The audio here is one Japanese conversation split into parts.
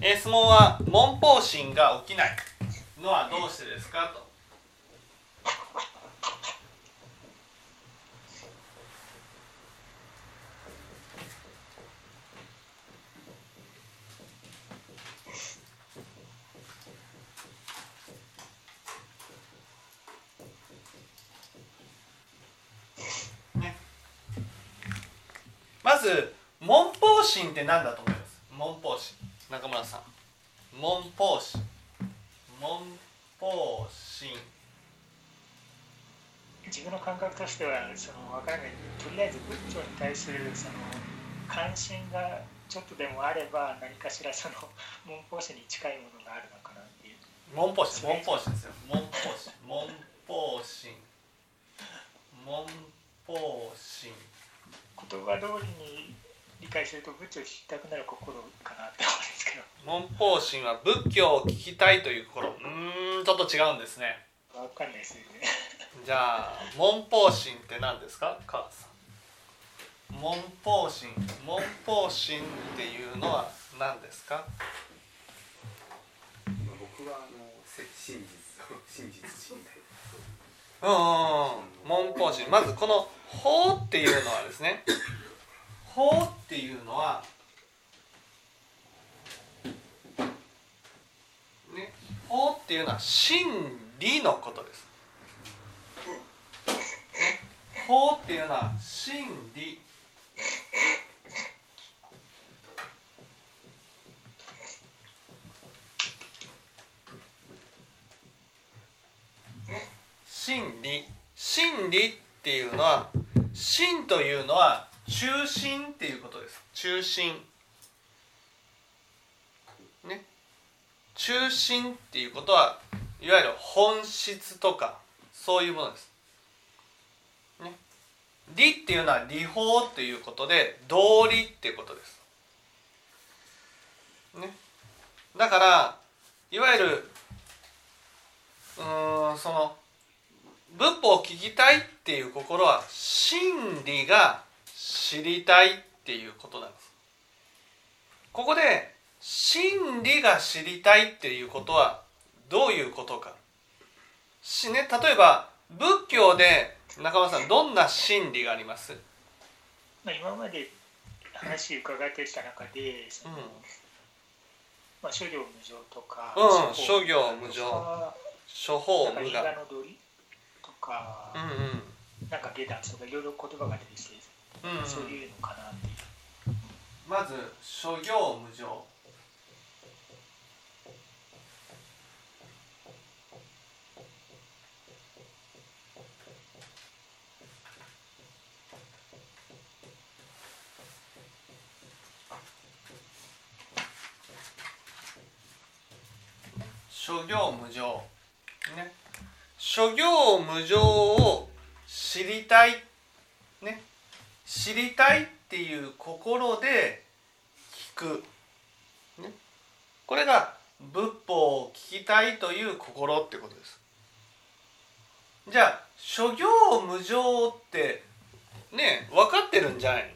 えー質問は文法心が起きないのはどうしてですか？と。まず文法心って何だと思います？文法心中村さん。文法心文法心自分の感覚としてはその分からない。とりあえず仏教に対するその関心がちょっとでもあれば何かしらその文法師に近いものがあるのかなっていう。文法心文法心ですよ。文法心文法心文法心言葉通りに理解すると仏教を聞きたくなる心かなって思うんですけど。文法心は仏教を聞きたいという心。うーんちょっと違うんですね。分かんないですよね。じゃあ文法心って何ですか？川津さん。文法心文法心っていうのは何ですか？僕はあのせ真実。を真実信頼うんうんうん。文法心まずこの「法」っていうのはですね「法」っていうのはね法っていうのは真理のことです。法っていうのは真理真理真理っていうのは真というのは中心っていうことです。中心。ね。中心っていうことはいわゆる本質とかそういうものです。ね。理っていうのは理法っていうことで道理っていうことです。ね。だからいわゆるうんその仏法を聞きたいっていう心は真理が知りたいっていうことなんです。ここで真理が知りたいっていうことはどういうことか。し、ね、例えば仏教で中村さんどんな真理があります？まあ今まで話伺ってきた中でうん。まあ、諸行無常とか、うん諸諸行無常とか諸法無我。とか、うんなんか下脱とかいろいろ言葉が出てきて、うん、うん、そういうのかなっていう。まず諸行無常。諸行無常。ね。諸行無常を知りたい。ね。知りたいっていう心で聞く、ね、これが仏法を聞きたいという心ってことです。じゃあ諸行無常ってね分かってるんじゃない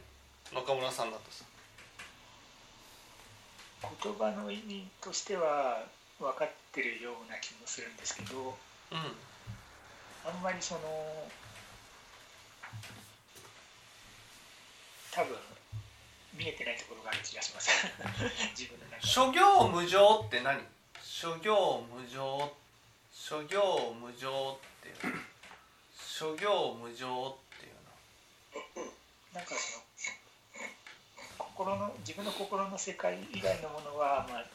の？中村さんだとさ。言葉の意味としては分かってるような気もするんですけどうん。あんまりその多分見えてないところがある気がします。自分の中で。諸行無常って何？諸行無常諸行無常っていうの諸行無常っていうの。なんかその心の自分の心の世界以外のものは、まあ、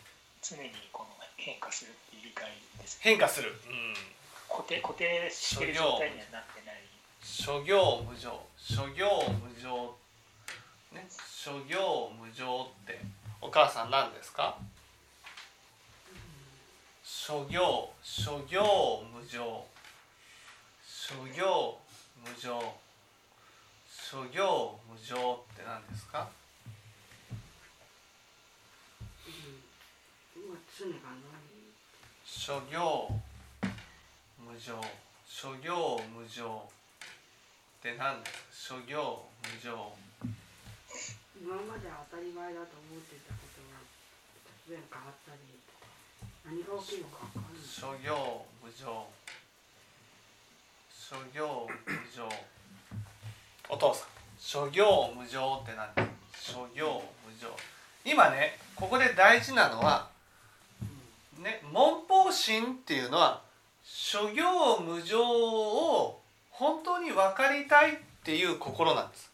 常にこの変化するっていう理解です。変化する、うん、固定固定してる状態にはなってない。諸行無常諸行無常ね。諸行無常ってお母さん何ですか？諸行諸行無常。諸行無常。諸行無常って何ですか？諸行無常。諸行無常。って何ですか？諸行無常。今まで当たり前だと思ってたことが然変わったり何が起きるのか分かんない諸行無常。諸行無常。お父さん。諸行無常。って何諸行無常今ねここで大事なのはね文法心っていうのは諸行無常を本当に分かりたいっていう心なんです。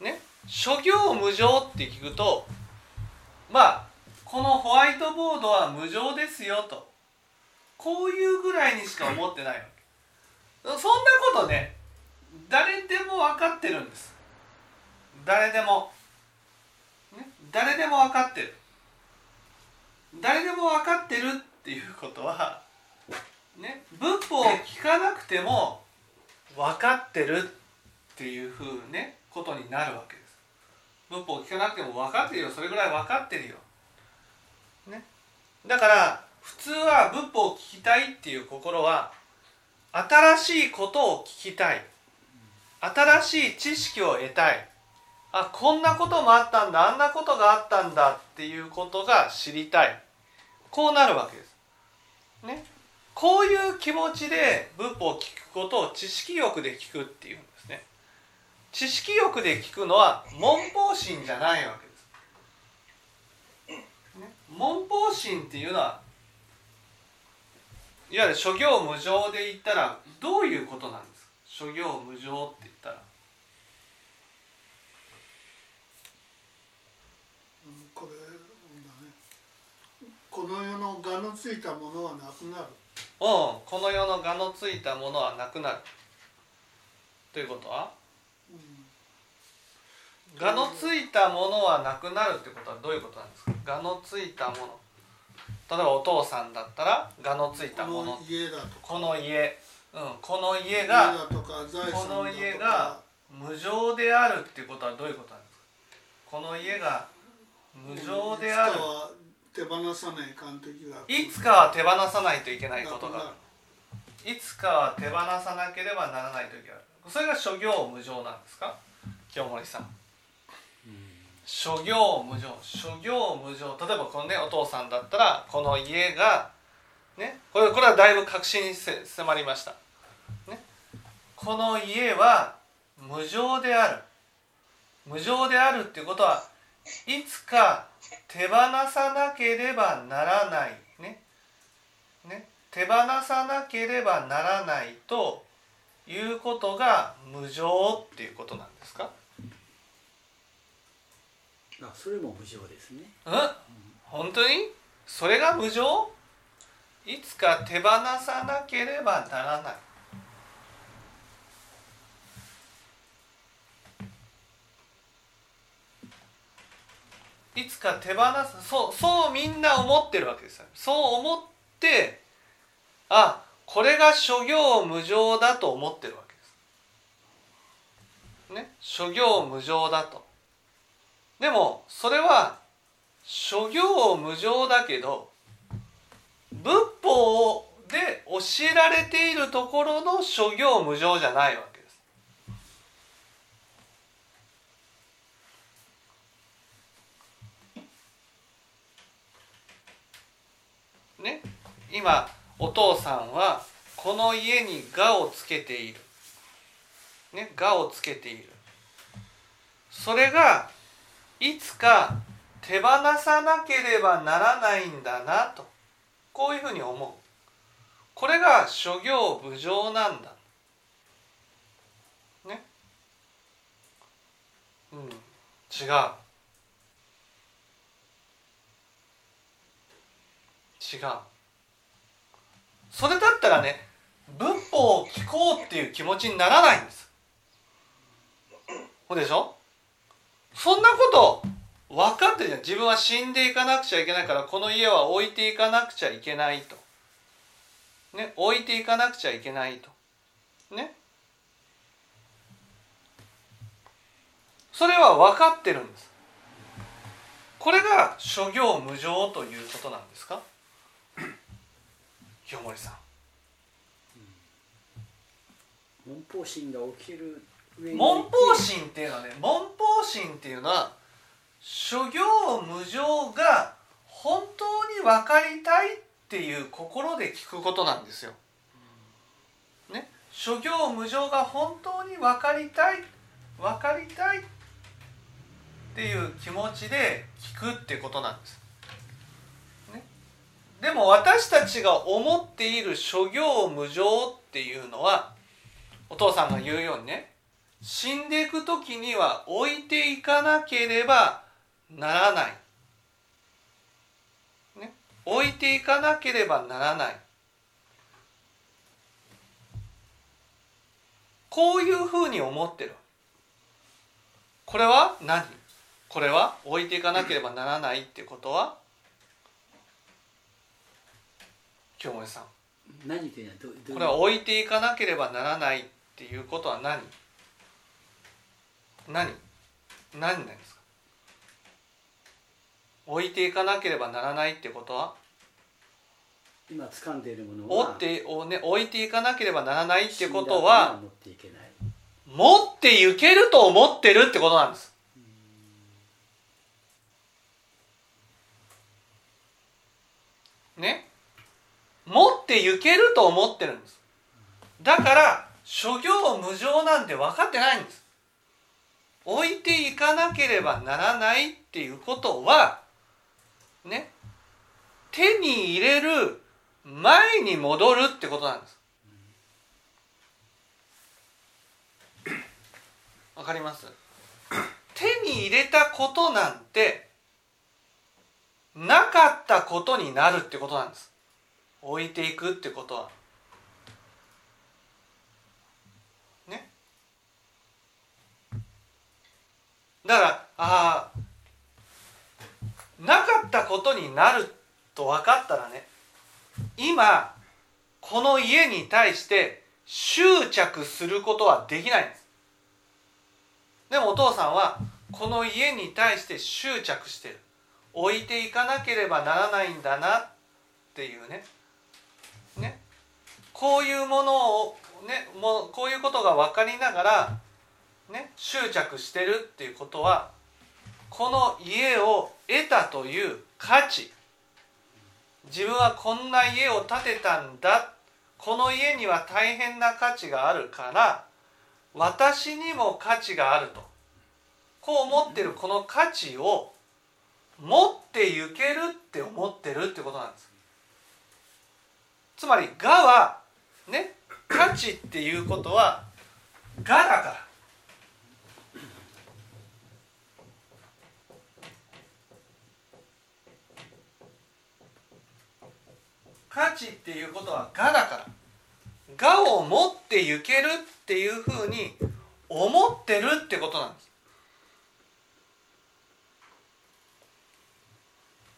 ね諸行無常って聞くとまあこのホワイトボードは無常ですよとこういうぐらいにしか思ってないわけ。そんなことね誰でも分かってるんです。誰でも、ね、誰でも分かってる。誰でも分かってるっていうことはね仏法を聞かなくても分かってるっていうふうねことになるわけです。仏法を聞かなくても分かってるよ。それぐらい分かってるよ。ね。だから普通は仏法を聞きたいっていう心は新しいことを聞きたい。新しい知識を得たい。あこんなこともあったんだ。あんなことがあったんだっていうことが知りたい。こうなるわけです。ね、こういう気持ちで仏法を聞くことを知識欲で聞くっていう。知識欲で聞くのは文法心じゃないわけです。ね、文法心っていうのはいわゆる諸行無常で言ったらどういうことなんですか？諸行無常って言ったら。うんこれこの世の我のついたものはなくなるうん、この世の我のついたものはなくなる。ということはうん。我のついたものはなくなるってことはどういうことなんですか？我のついたもの。例えばお父さんだったら我のついたもの。この家だとか。この家、うん、この家家がだとか財産だとか。この家が無常であるっていうことはどういうことなんですか？この家が無常である。いつかは手放さないかん時がいつかは手放さないといけないことがいつかは手放さなければならない時がある。それが諸行無常なんですか？清盛さん諸行無常。諸行無常。例えばこのねお父さんだったらこの家がねこれこれはだいぶ確信に迫りました、ね、この家は無常である。無常であるっていうことはいつか手放さなければならない。ね。ね。手放さなければならないということが無常っていうことなんですか？あそれも無常ですね。うん？本当に？それが無常いつか手放さなければならない。いつか手放す。そうそうみんな思ってるわけですよ。そう思ってあこれが諸行無常だと思ってるわけです。ね？諸行無常だと。でもそれは諸行無常だけど仏法で教えられているところの諸行無常じゃないわけです。ね？今お父さんはこの家に我をつけている。ね？我をつけている。それがいつか手放さなければならないんだなとこういうふうに思う。これが諸行無常なんだ。ね。うん。違う。違う。それだったらね仏法を聞こうっていう気持ちにならないんです。そうでしょ？そんなこと分かってるじゃん。自分は死んでいかなくちゃいけないからこの家は置いていかなくちゃいけないと。ね置いていかなくちゃいけないと。ね。それは分かってるんです。これが諸行無常ということなんですか？清盛さん。文法心が起きる文法心っていうのはね文法心っていうのは諸行無常が本当に分かりたいっていう心で聞くことなんですよ。ね、諸行無常が本当に分かりたい分かりたいっていう気持ちで聞くってことなんです。ね、でも私たちが思っている諸行無常っていうのはお父さんが言うようにね死んでいく時には置いていかなければならない。ね、置いていかなければならない。こういうふうに思ってる。これは？何？これは？置いていかなければならないってことは？京森さん。これは置いていかなければならないっていうことは何？何？何なんですか？置いていかなければならないってことは？今掴んでいるものおはってお、ね、置いていかなければならないってことは持っていけない。持っていけると思ってるってことなんです。ね？持っていけると思ってるんです。だから諸行無常なんて分かってないんです置いていかなければならないっていうことはね手に入れる前に戻るってことなんです。わかります？手に入れたことなんてなかったことになるってことなんです。置いていくってことは。だからああなかったことになると分かったらね今この家に対して執着することはできないんです。でもお父さんはこの家に対して執着してる。置いていかなければならないんだなっていうね。ね。こういうものをねもうこういうことが分かりながらね執着してるっていうことはこの家を得たという価値。自分はこんな家を建てたんだ。この家には大変な価値があるから私にも価値があると。こう思ってるこの価値を持ってゆけるって思ってるってことなんです。つまり「が」はね価値っていうことは「が」だから。価値っていうことは「が」だから「が」を持ってゆけるっていうふうに思ってるってことなんです。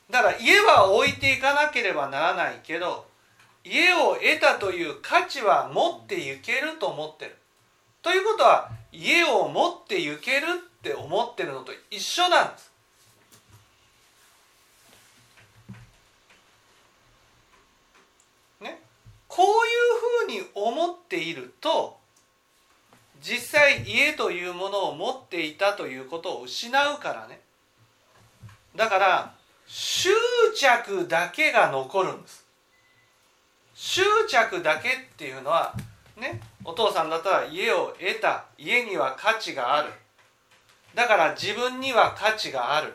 だから家は置いていかなければならないけど家を得たという価値は持ってゆけると思ってる。ということは家を持ってゆけるって思ってるのと一緒なんですねこういうふうに思っていると実際家というものを持っていたということを失うからね。だから執着だけが残るんです。執着だけっていうのはねお父さんだったら家を得た家には価値がある。だから自分には価値がある、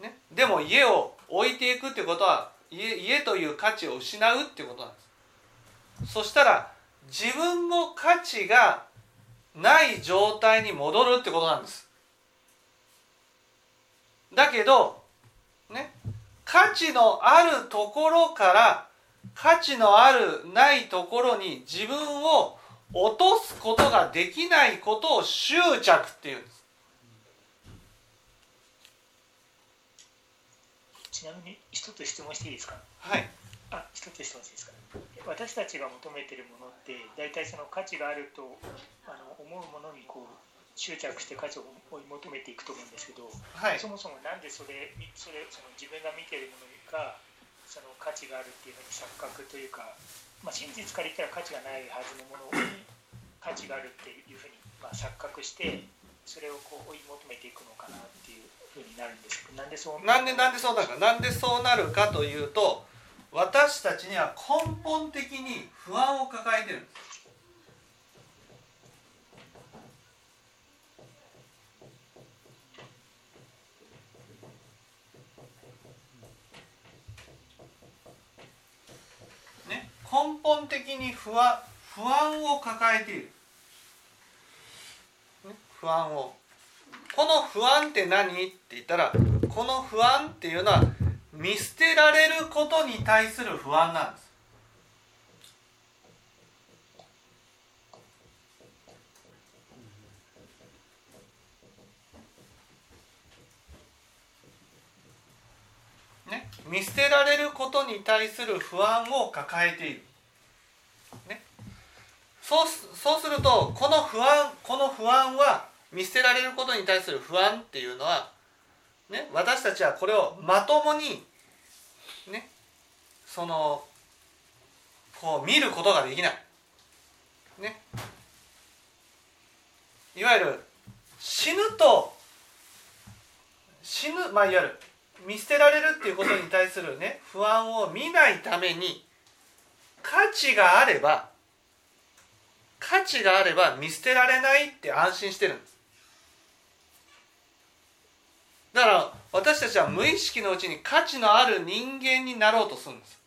ね、でも家を置いていくってことは家家という価値を失うってことなんです。そしたら自分も価値がない状態に戻るってことなんです。だけどね価値のあるところから価値のあるないところに自分を落とすことができないことを執着っていうんです。ちなみに一つ質問していいですか？はい。あ一つ質問していいですか？私たちが求めてるものって大体その価値があるとあの思うものにこう執着して価値を追い求めていくと思うんですけど、はい。そもそもなんでそれみそれその自分が見てるものがその価値があるっていうふうに錯覚というか、まあ、真実から言ったら価値がないはずのものに価値があるっていうふうに、まあ、錯覚してそれをこう追い求めていくのかなっていうふうになるんですけどなんでそう？なんでなんでそうなるか？なんでそうなるかというと私たちには根本的に不安を抱えてるんです。ね根本的に不安不安を抱えている、不安を。この不安って何？って言ったらこの不安っていうのは見捨てられることに対する不安なんです。ね、見捨てられることに対する不安を抱えている、ね、そうすそうするとこの不安この不安は見捨てられることに対する不安っていうのは、ね、私たちはこれをまともにね。そのこう見ることができない。ね、いわゆる死ぬと死ぬまあいわゆる見捨てられるっていうことに対するね不安を見ないために価値があれば価値があれば見捨てられないって安心してるんです。だから私たちは無意識のうちに価値のある人間になろうとするんです、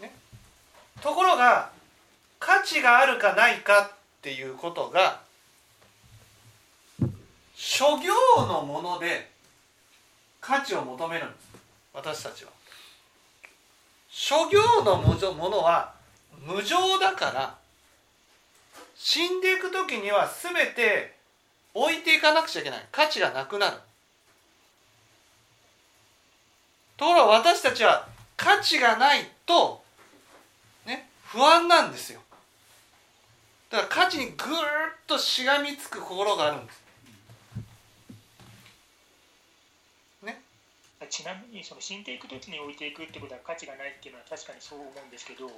ね、ところが価値があるかないかっていうことが諸行のもので価値を求めるんです。私たちは。諸行のものは無常だから死んでいく時には全て置いていかなくちゃいけない。価値がなくなる。ところが私たちは価値がないとね不安なんですよ。だから価値にぐっとしがみつく心があるんです。ちなみにその死んでいく時に置いていくってことは価値がないっていうのは確かにそう思うんですけど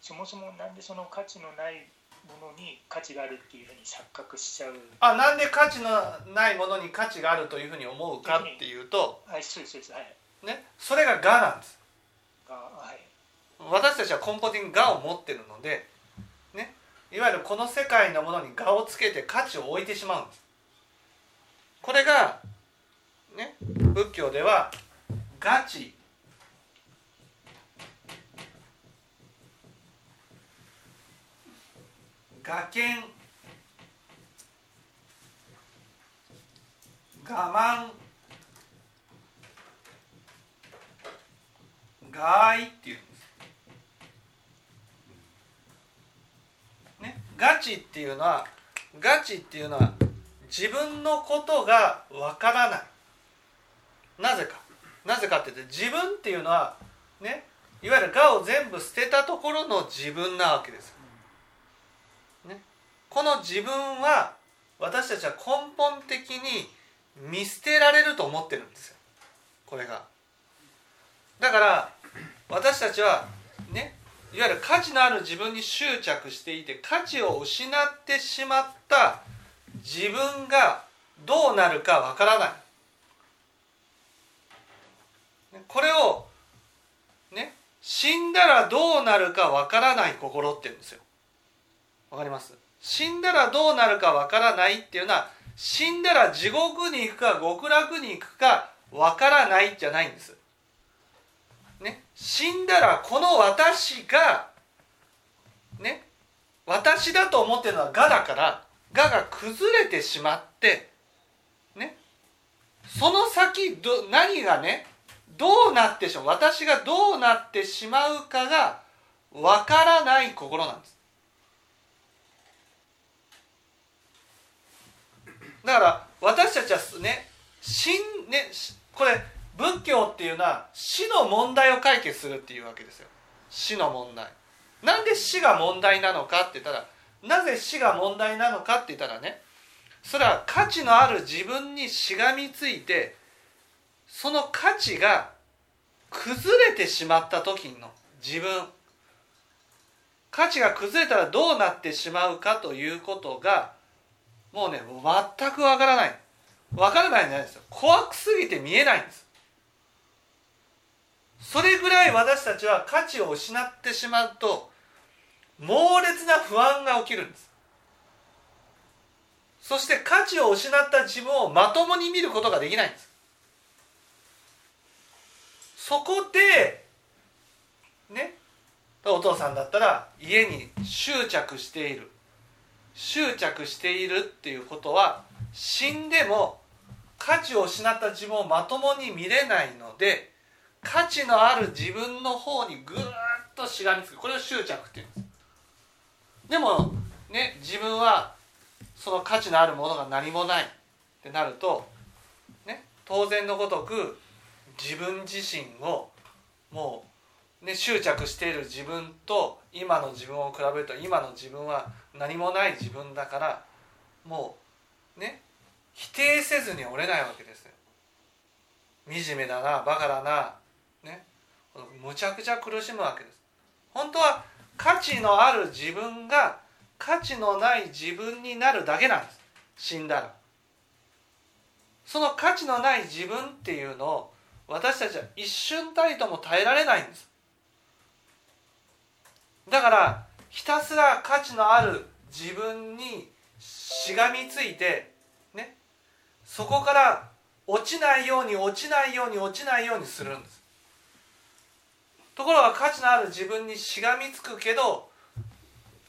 そもそもなんでその価値のないものに価値があるっていうふうに錯覚しちゃう。あなんで価値のないものに価値があるというふうに思うかっていうと、はいそうですそうですはい。ね、それが我なんです。がはい。私たちは根本的に我を持ってるので、ね、いわゆるこの世界のものに我をつけて価値を置いてしまうんです。これが、ね、仏教ではガチ我見我慢。我愛っていうんです。ね、ガチっていうのはガチっていうのは自分のことがわからない。なぜか。なぜかって言って自分っていうのはね。いわゆる我を全部捨てたところの自分なわけです、この自分は私たちは根本的に見捨てられると思ってるんですよ。これが。だから私たちはねいわゆる価値のある自分に執着していて価値を失ってしまった自分がどうなるかわからない。これをね死んだらどうなるかわからない心って言うんですよ。わかります？死んだらどうなるかわからないっていうのは死んだら地獄に行くか極楽に行くかわからないじゃないんです。ね、死んだらこの私がね。私だと思ってるのは我だから我が崩れてしまってね。その先ど何がねどうなってしまう私がどうなってしまうかがわからない心なんです。だから私たちはね死んねこれ仏教っていうのは死の問題を解決するっていうわけですよ。死の問題。なんで死が問題なのかって言ったらなぜ死が問題なのかって言ったらねそれは価値のある自分にしがみついてその価値が崩れてしまった時の自分。価値が崩れたらどうなってしまうかということがもうね全くわからない。わからないんじゃないですよ。怖くすぎて見えないんです。それぐらい私たちは価値を失ってしまうと猛烈な不安が起きるんです。そして価値を失った自分をまともに見ることができないんです。そこでねお父さんだったら家に執着している。執着しているっていうことは死んでも価値を失った自分をまともに見れないので価値のある自分の方にぐーっとしがみつく。これを執着っていうんです。でもね自分はその価値のあるものが何もないってなると、ね、当然のごとく自分自身をもう、ね、執着している自分と今の自分を比べると今の自分は何もない自分だからもうね否定せずに折れないわけですよ。惨めだなバカだなねむちゃくちゃ苦しむわけです。本当は価値のある自分が価値のない自分になるだけなんです死んだら。その価値のない自分っていうのを私たちは一瞬たりとも耐えられないんですだからひたすら価値のある自分にしがみついてねそこから落ちないように落ちないように落ちないようにするんです。ところが価値のある自分にしがみつくけど、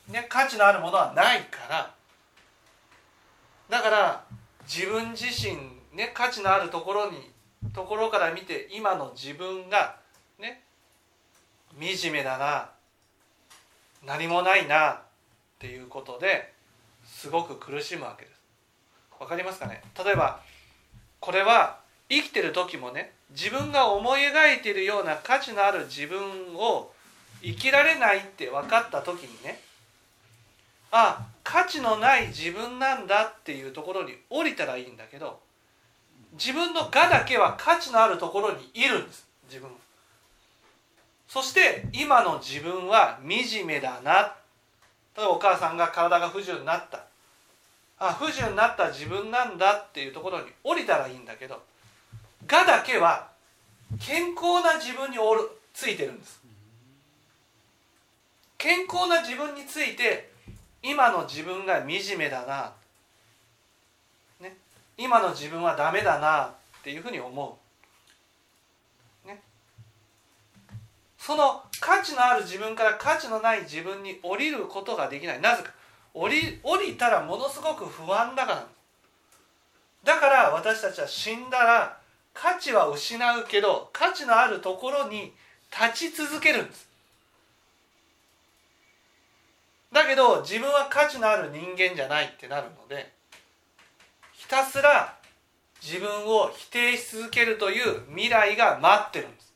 ね、価値のあるものはないから。だから自分自身ね価値のあるところにところから見て今の自分がね惨めだな。何もないなっていうことですごく苦しむわけです。わかりますかね？例えばこれは生きてる時もね自分が思い描いているような価値のある自分を生きられないって分かった時にねあ価値のない自分なんだっていうところに降りたらいいんだけど自分の我だけは価値のあるところにいるんです自分そして今の自分は惨めだな。例えばお母さんが体が不自由になった。あ不自由になった自分なんだっていうところに降りたらいいんだけど我だけは健康な自分におるついてるんです。健康な自分について今の自分が惨めだな。ね。今の自分はダメだなっていうふうに思う、その価値のある自分から価値のない自分に降りることができない。なぜか。降り降りたらものすごく不安だから。だから私たちは死んだら価値は失うけど価値のあるところに立ち続けるんです。だけど自分は価値のある人間じゃないってなるのでひたすら自分を否定し続けるという未来が待ってるんです。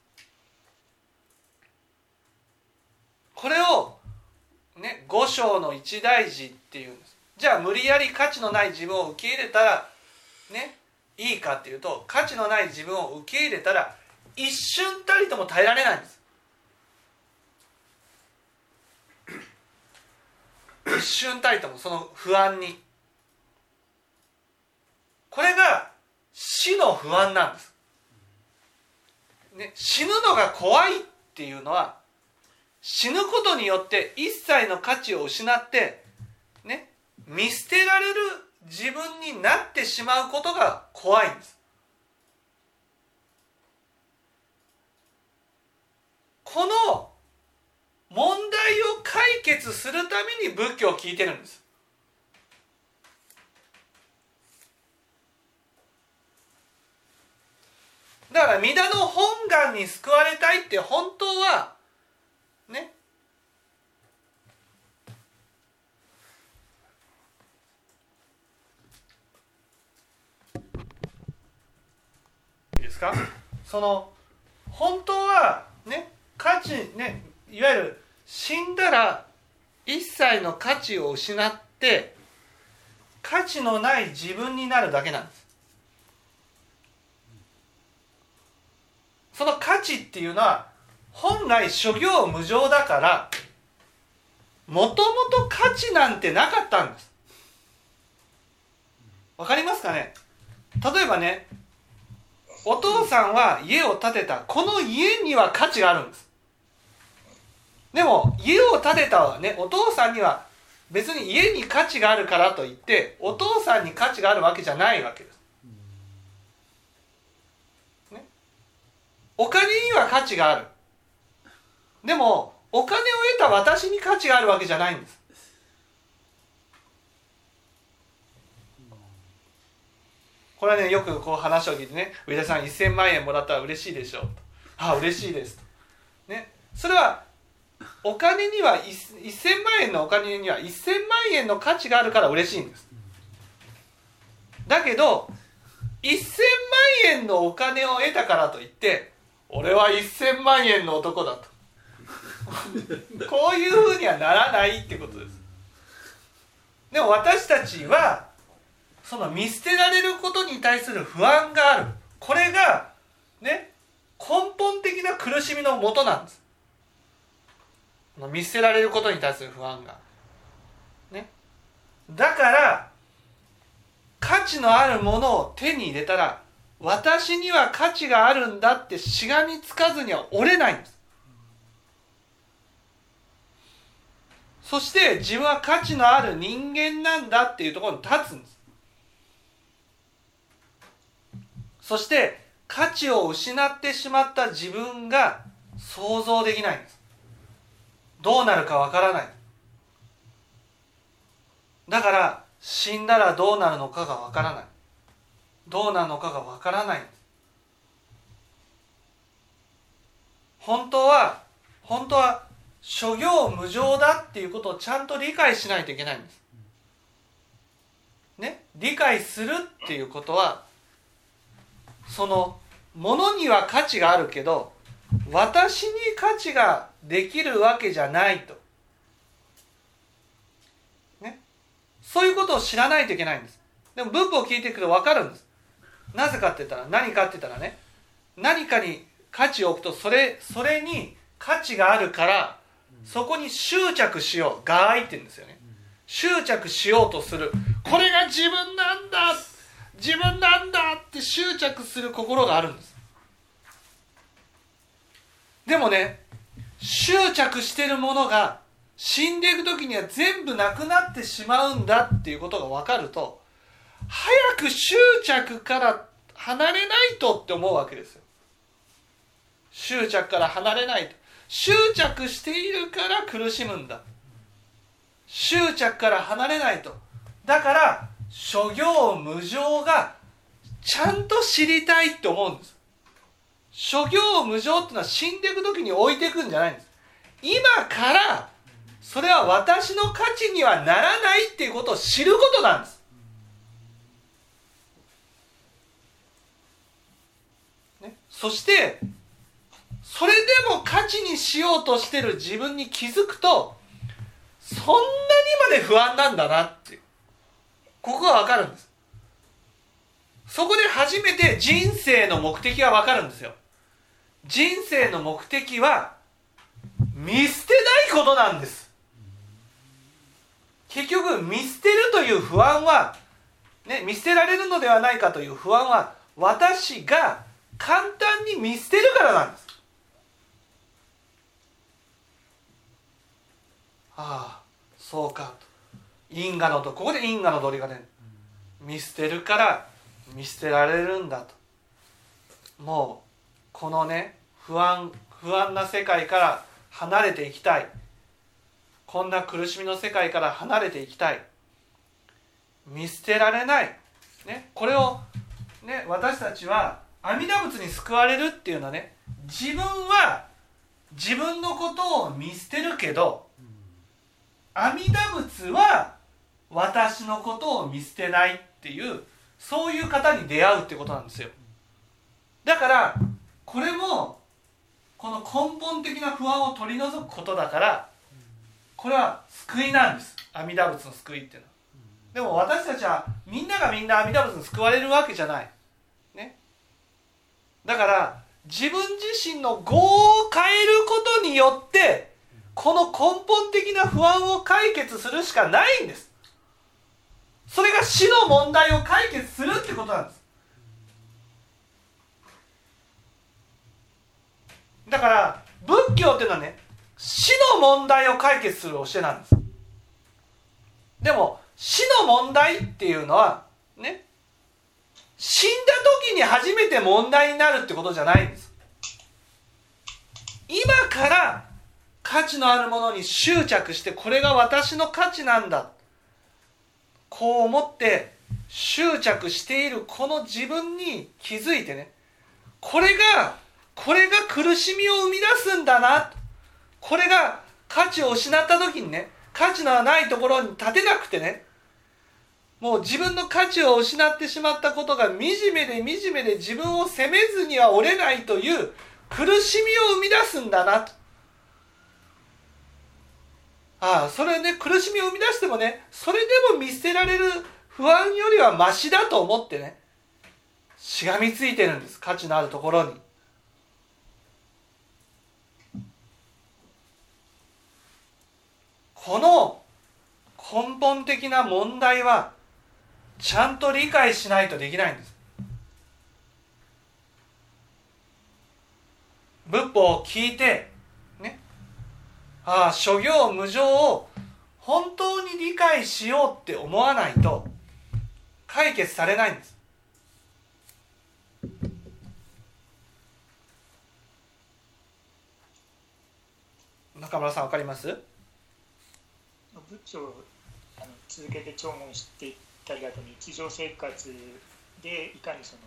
これをね五章の一大事っていうんです。じゃあ無理やり価値のない自分を受け入れたらねいいかっていうと価値のない自分を受け入れたら一瞬たりとも耐えられないんです。一瞬たりともその不安に。これが死の不安なんです、ね、死ぬのが怖いっていうのは死ぬことによって一切の価値を失ってね見捨てられる自分になってしまうことが怖いんです。この問題を解決するために仏教を聞いてるんです。だから弥陀の本願に救われたいって本当はね。いいですか？その本当はね価値ねいわゆる死んだら一切の価値を失って価値のない自分になるだけなんです。その価値っていうのは本来諸行無常だからもともと価値なんてなかったんです。わかりますかね？例えばねお父さんは家を建てた。この家には価値があるんです。でも家を建てたねお父さんには別に家に価値があるからといってお父さんに価値があるわけじゃないわけです、ね、お金には価値がある。でもお金を得た私に価値があるわけじゃないんです。これはねよくこう話を聞いてね「上田さん1000万円もらったら嬉しいでしょ」うああ嬉しいです」と。ね、それはお金には1000万円のお金には1000万円の価値があるから嬉しいんです。だけど1000万円のお金を得たからといって俺は1000万円の男だと。こういうふうにはならないってことです。でも私たちはその見捨てられることに対する不安がある。これがね根本的な苦しみのもとなんです。見捨てられることに対する不安が。ね。だから価値のあるものを手に入れたら私には価値があるんだってしがみつかずには折れないんです。そして自分は価値のある人間なんだっていうところに立つんです。そして価値を失ってしまった自分が想像できないんです。どうなるかわからない。だから死んだらどうなるのかがわからない。どうなるのかがわからない。本当は本当は諸行無常だっていうことをちゃんと理解しないといけないんですね？理解するっていうことはそのものには価値があるけど私に価値ができるわけじゃないと。ね？そういうことを知らないといけないんです。でも文法を聞いていくと分かるんです。なぜかって言ったら何かって言ったらね何かに価値を置くとそれそれに価値があるからそこに執着しようがーいって言うんですよね。執着しようとする。これが自分なんだ。自分なんだって執着する心があるんです。でもね執着してるものが死んでいく時には全部なくなってしまうんだっていうことが分かると早く執着から離れないとって思うわけですよ。執着から離れないと。執着しているから苦しむんだ。執着から離れないと。だから諸行無常がちゃんと知りたいって思うんです。諸行無常ってのは死んでいく時に置いていくんじゃないんです。今からそれは私の価値にはならないっていうことを知ることなんです。ね、そしてそれでも価値にしようとしてる自分に気づくとそんなにまで不安なんだなってここが分かるんです。そこで初めて人生の目的が分かるんですよ。人生の目的は見捨てないことなんです。結局見捨てるという不安は、ね、見捨てられるのではないかという不安は私が簡単に見捨てるからなんです。ああそうか因果のとここで因果の鳥がね見捨てるから見捨てられるんだと。もうこのね不安不安な世界から離れていきたい。こんな苦しみの世界から離れていきたい。見捨てられない、ね、これを、ね、私たちは阿弥陀仏に救われるっていうのはね自分は自分のことを見捨てるけど阿弥陀仏は私のことを見捨てないっていうそういう方に出会うってことなんですよ。だからこれもこの根本的な不安を取り除くことだからこれは救いなんです。阿弥陀仏の救いっていうのは。でも私たちはみんながみんな阿弥陀仏に救われるわけじゃない。ね。だから自分自身の業を変えることによってこの根本的な不安を解決するしかないんです。それが死の問題を解決するってことなんです。だから仏教っていうのはね死の問題を解決する教えなんです。でも死の問題っていうのはね死んだ時に初めて問題になるってことじゃないんです。今から価値のあるものに執着してこれが私の価値なんだ。こう思って執着しているこの自分に気づいてね。これがこれが苦しみを生み出すんだな。これが価値を失った時にね価値のないところに立てなくてね。もう自分の価値を失ってしまったことが惨めで惨めで自分を責めずには折れないという苦しみを生み出すんだな。とああそれね苦しみを生み出してもねそれでも見捨てられる不安よりはマシだと思ってねしがみついてるんです価値のあるところに。この根本的な問題はちゃんと理解しないとできないんです。仏法を聞いてああ諸行無常を本当に理解しようって思わないと解決されないんです。中村さんわかります？仏教をあの続けて聴聞していったりあと日常生活でいかにその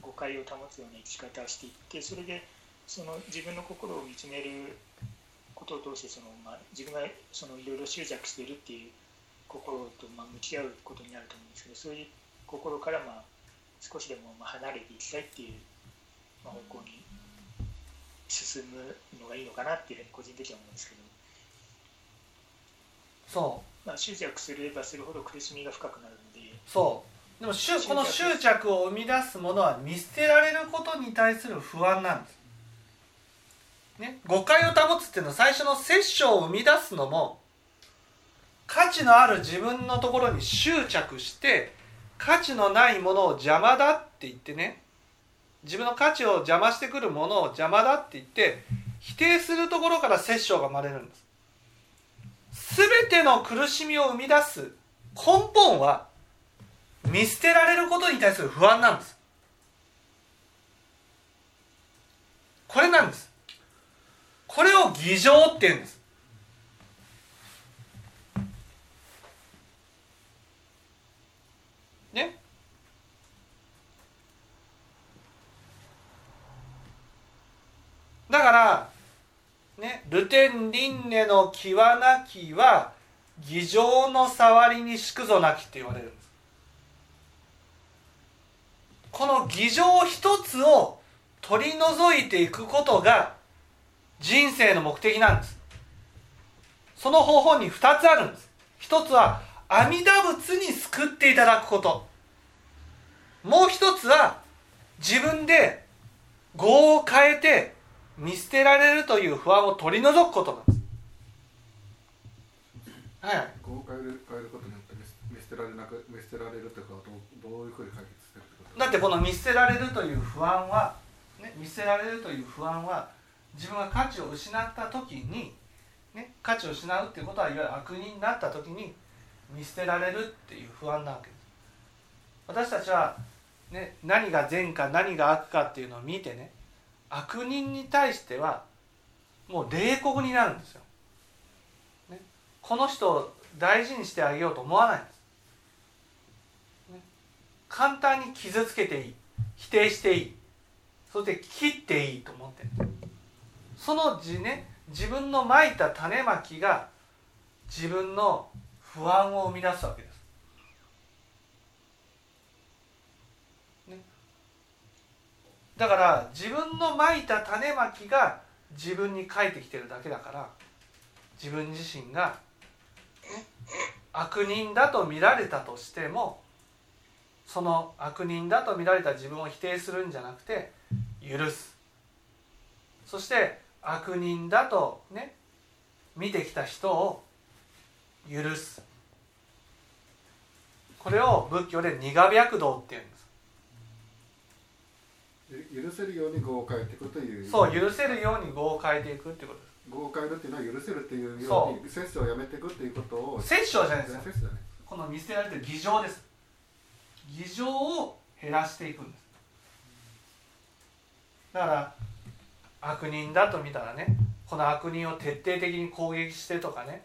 誤解を保つような生き方をしていってそれでその自分の心を見つめることを通してその、まあ、自分がそのいろいろ執着しているっていう心とまあ向き合うことになると思うんですけどそういう心からまあ少しでもまあ離れていきたいっていう、まあ、方向に進むのがいいのかなっていうふうに個人的には思うんですけど。そう。まあ、執着すればするほど苦しみが深くなるので。そう。でも執この執着を生み出すものは見捨てられることに対する不安なんです、ね、誤解を保つっていうのは最初の殺生を生み出すのも価値のある自分のところに執着して価値のないものを邪魔だって言ってね自分の価値を邪魔してくるものを邪魔だって言って否定するところから殺生が生まれるんです。全ての苦しみを生み出す根本は見捨てられることに対する不安なんです。これなんです。これを偽情って言うんです。ね？だからね、ルテンリンネの際なきは偽情の触りにしくぞなきって言われるんです。この偽情一つを取り除いていくことが人生の目的なんですその方法に2つあるんです一つは阿弥陀仏に救っていただくこともう一つは自分で業を変えて見捨てられるという不安を取り除くことなんです。はい。こう変える変えることによって見捨てられなく見捨てられるというかどうどういうふうに解決してるってこと？だってこの見捨てられるという不安は、ね、見捨てられるという不安は自分が価値を失った時に、ね、価値を失うっていうことはいわゆる悪人になった時に見捨てられるっていう不安なわけです。私たちは、ね、何が善か何が悪かっていうのを見てね悪人に対してはもう冷酷になるんですよ。ね、この人を大事にしてあげようと思わないんです。ね、簡単に傷つけていい否定していいそして切っていいと思ってるんですその字ね自分のまいた種まきが自分の不安を生み出すわけです。だから自分のまいた種まきが自分に返ってきてるだけだから自分自身が悪人だと見られたとしてもその悪人だと見られた自分を否定するんじゃなくて許すそして悪人だとね見てきた人を許す。これを仏教で苦白道っていうんです。ゆ許せるように業を変えていくという。そう許せるように業を変えていくっていうことです。業を変えるっていうのは許せるっていうよそう。に摂取をやめていくっていうこと。を摂生じゃないですよ。この見捨てられてる偽情です。偽情を減らしていくんです。だから悪人だと見たらねこの悪人を徹底的に攻撃してとかね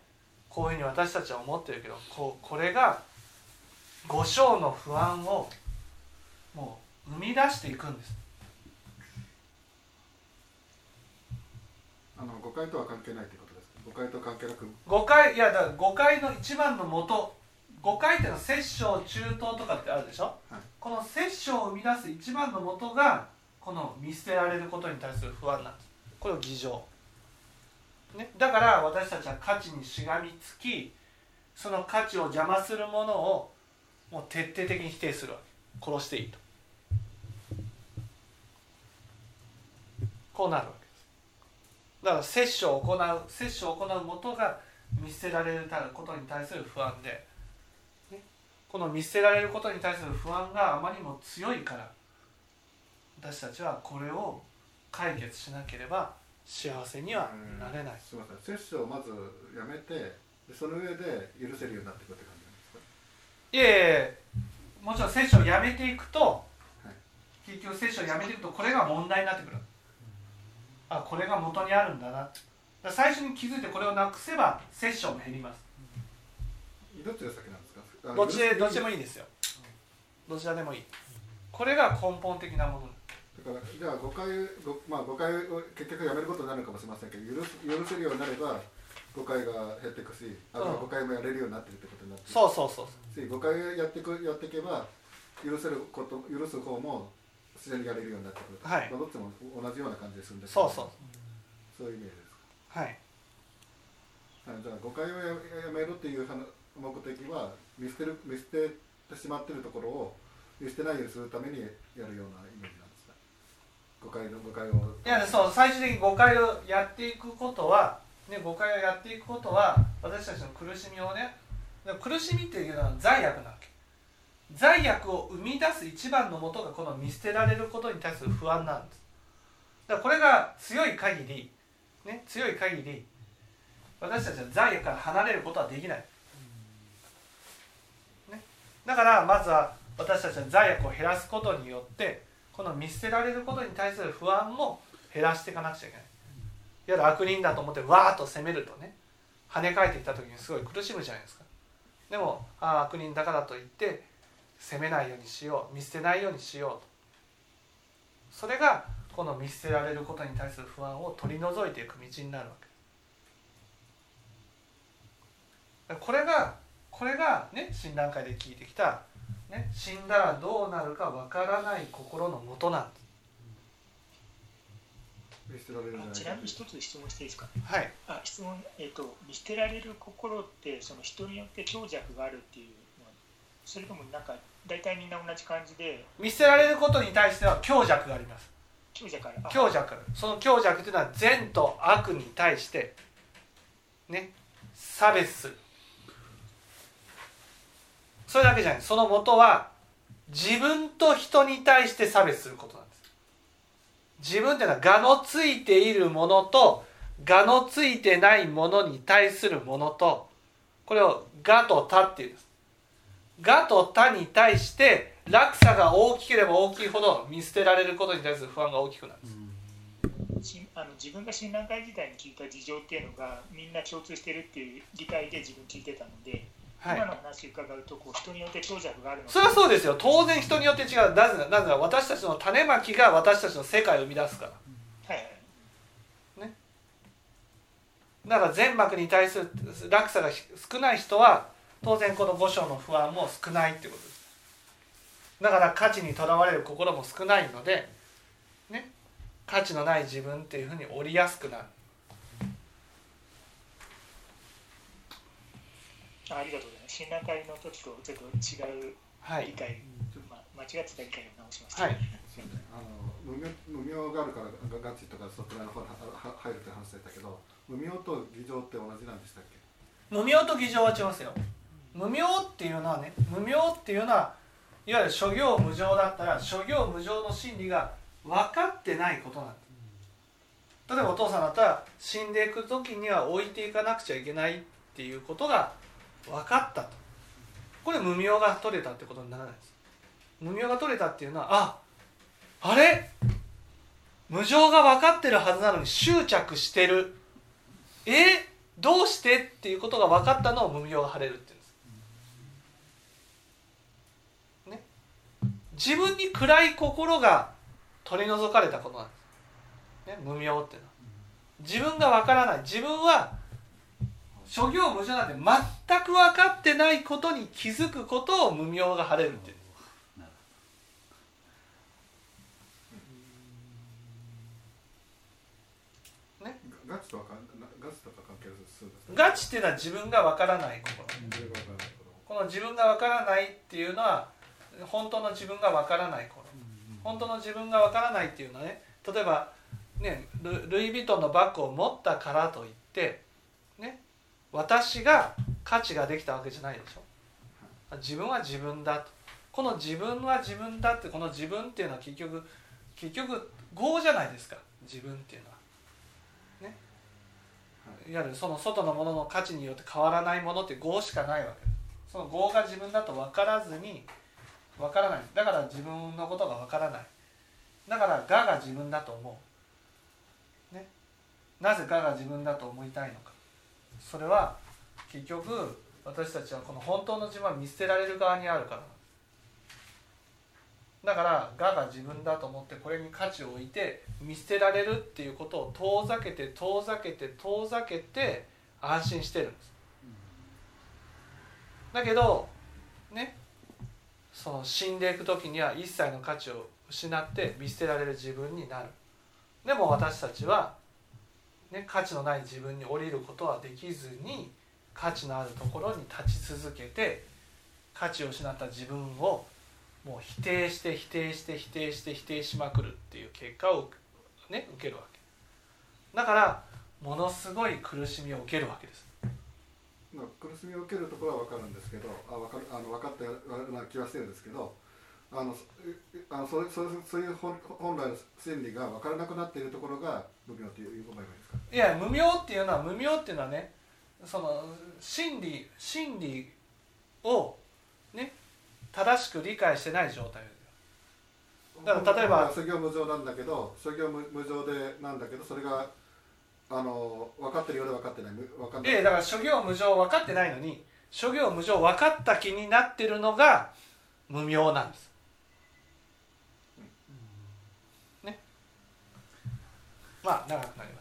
こういうふうに私たちは思ってるけどこうこれが五章の不安をもう生み出していくんです。あの誤解とは関係ないってことです誤解と関係なく？誤解いやだから誤解の一番の元誤解っていうのは摂生中等とかってあるでしょ、はい。この摂生を生み出す一番の元がこの見捨てられることに対する不安なんです。これを偽情、ね、だから私たちは価値にしがみつきその価値を邪魔するものをもう徹底的に否定するわけ。殺していいと。こうなるわけです。だから摂取を行う摂取を行う元が見捨てられることに対する不安で、ね、この見捨てられることに対する不安があまりにも強いから私たちはこれを解決しなければ幸せにはなれない。すみません摂取をまずやめてでその上で許せるようになっていくって感じなんですか？いえいえもちろん摂取をやめていくと、い。結局摂取をやめていくとこれが問題になってくる。あこれが元にあるんだな。だ最初に気づいてこれをなくせば摂取も減ります。どっちが先なんですか？あどっちどっちでもいいですよ。どちらでもいい。これが根本的なものだからじゃあ誤解ごまあ誤解を結局やめることになるかもしれませんけど許す許せるようになれば誤解が減っていくしあとは誤解もやれるようになってるってことになってそうそうそうし誤解をやっていくやっていけば許せること許す方も自然にやれるようになってくると、はい。まあ、どっちも同じような感じでするんで。すそうそう。そういうイメージです。はい。あじゃあ誤解をややめるっていう話目的は見捨てる見捨ててしまってるところを見捨てないようにするためにやるようなイメージ誤解の誤解を。いやそう最終的に誤解をやっていくことは、ね、誤解をやっていくことは私たちの苦しみをね苦しみっていうのは罪悪なわけ。罪悪を生み出す一番のもとがこの見捨てられることに対する不安なんです。だからこれが強い限り、ね、強い限り私たちは罪悪から離れることはできない、ね、だからまずは私たちは罪悪を減らすことによってこの見捨てられることに対する不安も減らしていかなくちゃいけない。いわゆる悪人だと思ってわーっと責めるとね跳ね返ってきた時にすごい苦しむじゃないですか。でもああ悪人だからといって責めないようにしよう見捨てないようにしようと。それがこの見捨てられることに対する不安を取り除いていく道になるわけ。これがこれがね診断会で聞いてきた、ね、死んだらどうなるかわからない心のもとなんですちなみに一つ質問していいですか？はい。あ質問、えー、と見捨てられる心ってその人によって強弱があるっていうのはそれともなんか大体みんな同じ感じで？見捨てられることに対しては強弱があります。強弱ある。あ。強弱。その強弱というのは善と悪に対してね差別するそれだけじゃない。その元は自分と人に対して差別することなんです。自分っていうのは我のついているものと我のついてないものに対するものとこれを我と他っていうんです。我と他に対して落差が大きければ大きいほど見捨てられることに対する不安が大きくなるんです。あの自分が診断会時代に聞いた事情っていうのがみんな共通してるっていう理解で自分聞いてたので、はい。今の話伺うとこう人によって強弱があるのそれはそうですよ。当然人によって違う。なぜなぜ私たちの種まきが私たちの世界を生み出すから。はいはい。だから全幕に対する落差が少ない人は当然この五章の不安も少ないってことです。だから価値にとらわれる心も少ないのでね。価値のない自分っていうふうに折りやすくなるあありがとうございます。診断会の時とちょっと違うはい理解、まあ、間違ってた理解を直しました、はいあの無明無明があるからがガチとかそちらの方にはは入るって話でしたけど無明と偽情って同じなんでしたっけ？無明と偽情は違いますよ。無明っていうのはね無明っていうのはいわゆる諸行無常だったら諸行無常の真理が分かってないことなんです例えばお父さんだったら死んでいく時には置いていかなくちゃいけないっていうことが分かったと。これ無明が取れたってことにならないです。無明が取れたっていうのはああれ？無常が分かってるはずなのに執着してる。え？どうしてっていうことが分かったのを無明が晴れるっていうんです、ね、自分に暗い心が取り除かれたことなんです、ね、無明っていうのは。自分が分からない。自分は諸行無常なんて全く分かってないことに気づくことを無明が晴れるっていう。ん。ですガチとガチとか関係ガチっていうのは自分が分からない心この自分が分からないっていうのは本当の自分が分からない頃本当の自分が分からないっていうのはね例えばねルルイ・ヴィトンのバッグを持ったからといってね？私が価値ができたわけじゃないでしょ。自分は自分だと。この自分は自分だってこの自分っていうのは結局結局業じゃないですか。自分っていうのは。ね。い。わゆるその外のものの価値によって変わらないものって業しかないわけ。その業が自分だと分からずに分からない。だから自分のことが分からない。だから我が自分だと思う、ね、なぜ我が自分だと思いたいのかそれは結局私たちはこの本当の自分は見捨てられる側にあるから。だから我が自分だと思ってこれに価値を置いて見捨てられるっていうことを遠ざけて遠ざけて遠ざけて安心してるんです。だけどねその死んでいく時には一切の価値を失って見捨てられる自分になる。でも私たちは、ね、価値のない自分に降りることはできずに価値のあるところに立ち続けて価値を失った自分をもう否定して否定して否定して否定しまくるっていう結果を、ね、受けるわけ。だからものすごい苦しみを受けるわけです、苦しみを受けるところは分かるんですけどあ分かるあの分かったような気はしてるんですけどあのそあのそそうそういう本本来の真理が分からなくなっているところが無明といういうことですか？いや無明っていうのは無明っていうのはねその真理真理をね正しく理解してない状態。だから例えば諸行無常なんだけど諸行無無常でなんだけどそれがあの分かってるようで分かってない。む分かんない。ええだから諸行無常分かってないのに諸行無常分かった気になってるのが無明なんですねまあ長くなります。